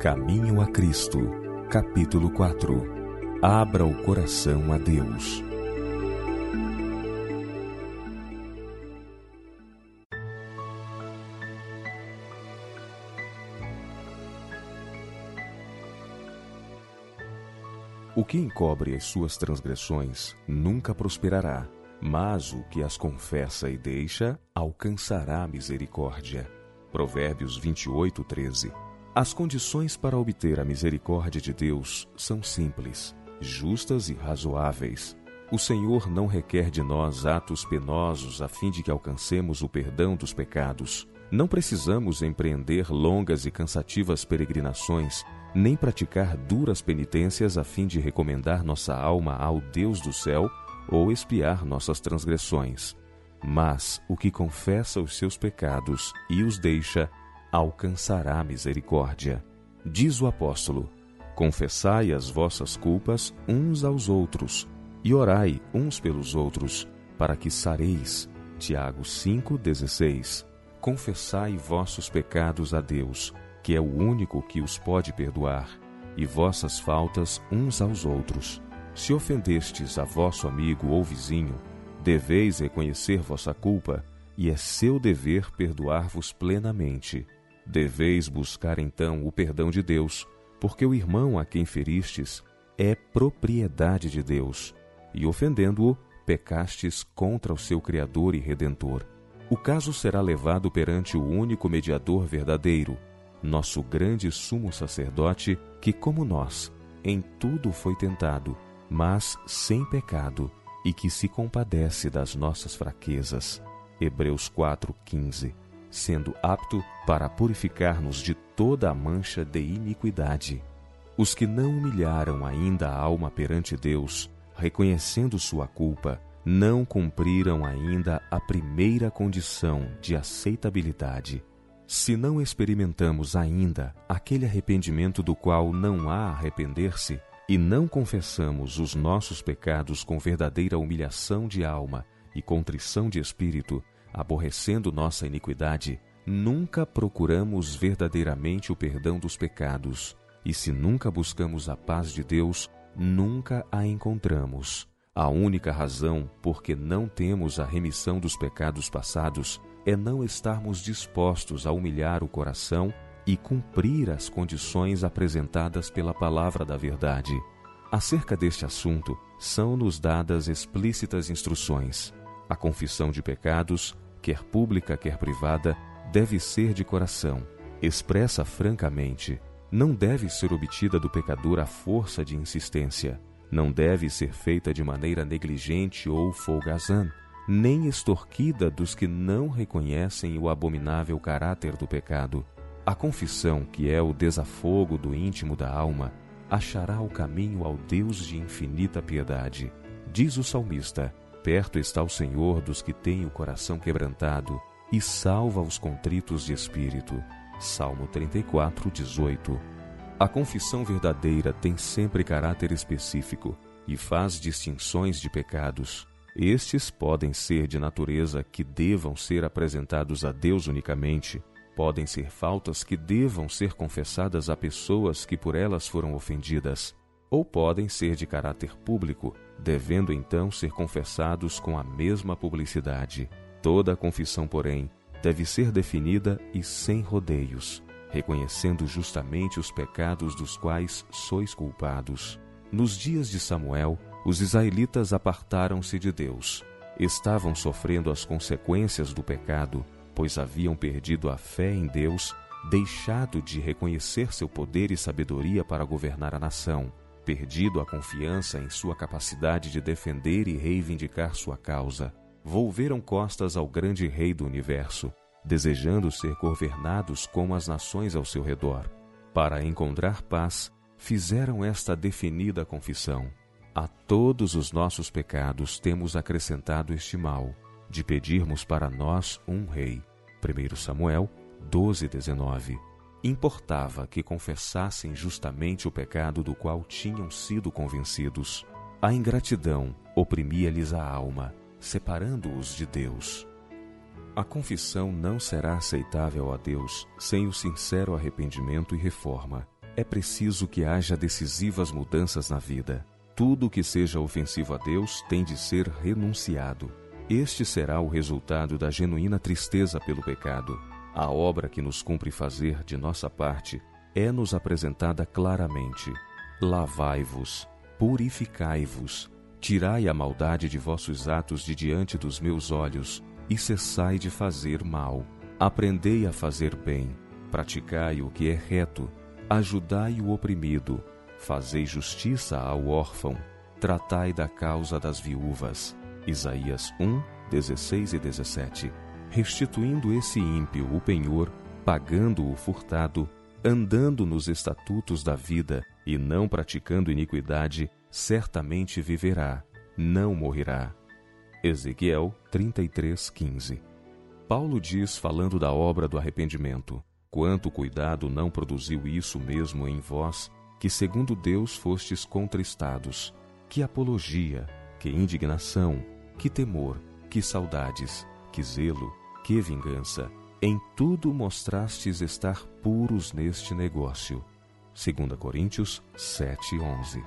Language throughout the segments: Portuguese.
Caminho a Cristo, capítulo 4 Abra o coração a Deus. O que encobre as suas transgressões nunca prosperará, mas o que as confessa e deixa alcançará misericórdia. Provérbios 28, 13. As condições para obter a misericórdia de Deus são simples, justas e razoáveis. O Senhor não requer de nós atos penosos a fim de que alcancemos o perdão dos pecados. Não precisamos empreender longas e cansativas peregrinações, nem praticar duras penitências a fim de recomendar nossa alma ao Deus do céu ou expiar nossas transgressões. Mas o que confessa os seus pecados e os deixa, alcançará misericórdia. Diz o apóstolo: Confessai as vossas culpas uns aos outros e orai uns pelos outros, para que sareis. Tiago 5,16 Confessai vossos pecados a Deus, que é o único que os pode perdoar, e vossas faltas uns aos outros. Se ofendestes a vosso amigo ou vizinho, deveis reconhecer vossa culpa, e é seu dever perdoar-vos plenamente. Deveis buscar então o perdão de Deus, porque o irmão a quem feristes é propriedade de Deus, e ofendendo-o, pecastes contra o seu Criador e Redentor. O caso será levado perante o único mediador verdadeiro, nosso grande sumo sacerdote, que, como nós, em tudo foi tentado, mas sem pecado, e que se compadece das nossas fraquezas. Hebreus 4:15 sendo apto para purificar-nos de toda a mancha de iniquidade. Os que não humilharam ainda a alma perante Deus, reconhecendo sua culpa, não cumpriram ainda a primeira condição de aceitabilidade. Se não experimentamos ainda aquele arrependimento do qual não há arrepender-se, e não confessamos os nossos pecados com verdadeira humilhação de alma e contrição de espírito, aborrecendo nossa iniquidade, nunca procuramos verdadeiramente o perdão dos pecados, e se nunca buscamos a paz de Deus, nunca a encontramos. A única razão por que não temos a remissão dos pecados passados é não estarmos dispostos a humilhar o coração e cumprir as condições apresentadas pela palavra da verdade. Acerca deste assunto, são-nos dadas explícitas instruções. A confissão de pecados, quer pública, quer privada, deve ser de coração, expressa francamente. Não deve ser obtida do pecador à força de insistência. Não deve ser feita de maneira negligente ou folgazã, nem extorquida dos que não reconhecem o abominável caráter do pecado. A confissão, que é o desafogo do íntimo da alma, achará o caminho ao Deus de infinita piedade. Diz o salmista: Perto está o Senhor dos que têm o coração quebrantado e salva os contritos de espírito. Salmo 34, 18. A confissão verdadeira tem sempre caráter específico e faz distinções de pecados. Estes podem ser de natureza que devam ser apresentados a Deus unicamente, podem ser faltas que devam ser confessadas a pessoas que por elas foram ofendidas, ou podem ser de caráter público, devendo então ser confessados com a mesma publicidade. Toda a confissão, porém, deve ser definida e sem rodeios, reconhecendo justamente os pecados dos quais sois culpados. Nos dias de Samuel, os israelitas apartaram-se de Deus. Estavam sofrendo as consequências do pecado, pois haviam perdido a fé em Deus, deixado de reconhecer seu poder e sabedoria para governar a nação perdido a confiança em sua capacidade de defender e reivindicar sua causa, volveram costas ao grande rei do universo, desejando ser governados como as nações ao seu redor. Para encontrar paz, fizeram esta definida confissão: A todos os nossos pecados temos acrescentado este mal, de pedirmos para nós um rei. 1 Samuel 12, 19 importava que confessassem justamente o pecado do qual tinham sido convencidos. A ingratidão oprimia-lhes a alma, separando-os de Deus. A confissão não será aceitável a Deus sem o sincero arrependimento e reforma. é preciso que haja decisivas mudanças na vida. Tudo que seja ofensivo a Deus tem de ser renunciado. Este será o resultado da genuína tristeza pelo pecado. A obra que nos cumpre fazer de nossa parte é-nos apresentada claramente. Lavai-vos, purificai-vos, tirai a maldade de vossos atos de diante dos meus olhos, e cessai de fazer mal. Aprendei a fazer bem, praticai o que é reto, ajudai o oprimido, fazei justiça ao órfão, tratai da causa das viúvas Isaías 1, 16 e 17. Restituindo esse ímpio o penhor, pagando o furtado, andando nos estatutos da vida e não praticando iniquidade, certamente viverá, não morrerá. Ezequiel 33, 15. Paulo diz, falando da obra do arrependimento: Quanto cuidado não produziu isso mesmo em vós, que segundo Deus fostes contristados? Que apologia, que indignação, que temor, que saudades, que zelo, que vingança. Em tudo mostrastes estar puros neste negócio. 2 Coríntios 7:11.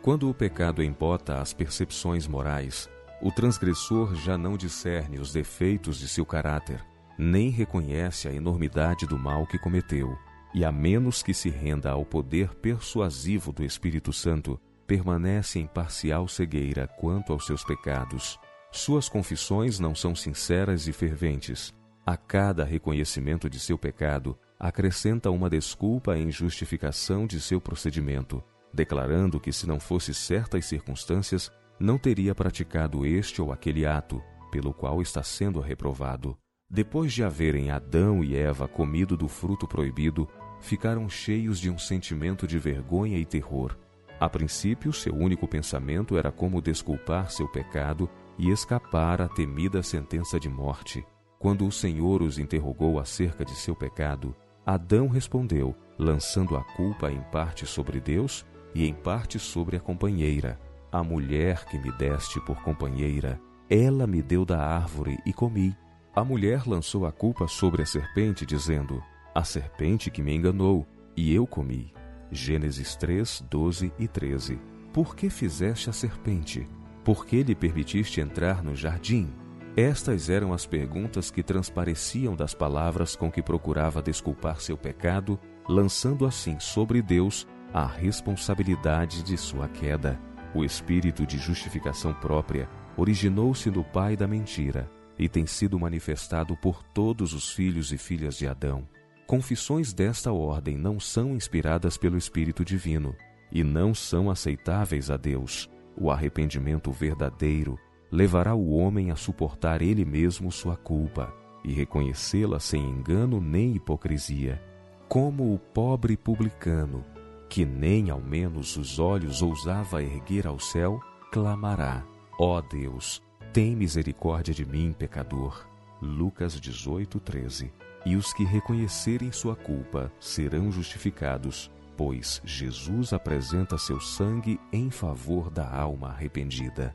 Quando o pecado embota as percepções morais, o transgressor já não discerne os defeitos de seu caráter, nem reconhece a enormidade do mal que cometeu, e a menos que se renda ao poder persuasivo do Espírito Santo, permanece em parcial cegueira quanto aos seus pecados. Suas confissões não são sinceras e ferventes. A cada reconhecimento de seu pecado, acrescenta uma desculpa em justificação de seu procedimento, declarando que se não fosse certas circunstâncias, não teria praticado este ou aquele ato, pelo qual está sendo reprovado. Depois de haverem Adão e Eva comido do fruto proibido, ficaram cheios de um sentimento de vergonha e terror a princípio, seu único pensamento era como desculpar seu pecado e escapar à temida sentença de morte. Quando o Senhor os interrogou acerca de seu pecado, Adão respondeu, lançando a culpa em parte sobre Deus e em parte sobre a companheira. A mulher que me deste por companheira, ela me deu da árvore e comi. A mulher lançou a culpa sobre a serpente, dizendo: A serpente que me enganou, e eu comi. Gênesis 3, 12 e 13. Por que fizeste a serpente? Por que lhe permitiste entrar no jardim? Estas eram as perguntas que transpareciam das palavras com que procurava desculpar seu pecado, lançando assim sobre Deus a responsabilidade de sua queda. O espírito de justificação própria originou-se no pai da mentira e tem sido manifestado por todos os filhos e filhas de Adão. Confissões desta ordem não são inspiradas pelo Espírito Divino e não são aceitáveis a Deus. O arrependimento verdadeiro levará o homem a suportar ele mesmo sua culpa e reconhecê-la sem engano nem hipocrisia. Como o pobre publicano, que nem ao menos os olhos ousava erguer ao céu, clamará: Ó oh Deus, tem misericórdia de mim, pecador. Lucas 18, 13 e os que reconhecerem sua culpa serão justificados, pois Jesus apresenta seu sangue em favor da alma arrependida.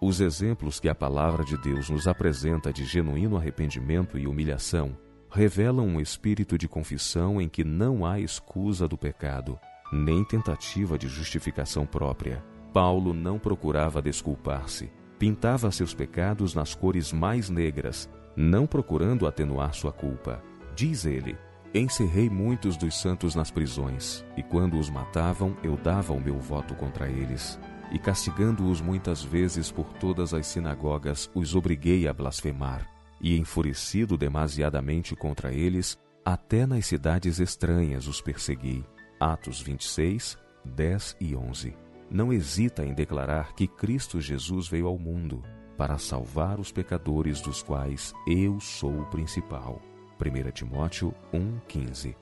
Os exemplos que a palavra de Deus nos apresenta de genuíno arrependimento e humilhação revelam um espírito de confissão em que não há escusa do pecado, nem tentativa de justificação própria. Paulo não procurava desculpar-se, pintava seus pecados nas cores mais negras não procurando atenuar sua culpa. Diz ele: Encerrei muitos dos santos nas prisões, e quando os matavam, eu dava o meu voto contra eles. E castigando-os muitas vezes por todas as sinagogas, os obriguei a blasfemar. E enfurecido demasiadamente contra eles, até nas cidades estranhas os persegui. Atos 26, 10 e 11. Não hesita em declarar que Cristo Jesus veio ao mundo para salvar os pecadores dos quais eu sou o principal. 1 Timóteo 1,15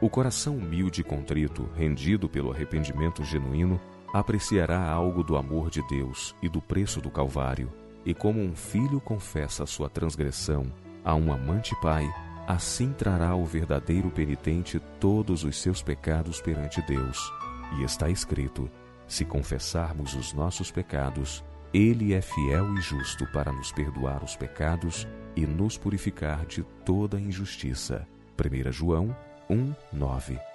O coração humilde e contrito, rendido pelo arrependimento genuíno, apreciará algo do amor de Deus e do preço do Calvário, e como um filho confessa sua transgressão a um amante pai, assim trará o verdadeiro penitente todos os seus pecados perante Deus. E está escrito: se confessarmos os nossos pecados, ele é fiel e justo para nos perdoar os pecados e nos purificar de toda injustiça. 1 João 1, 9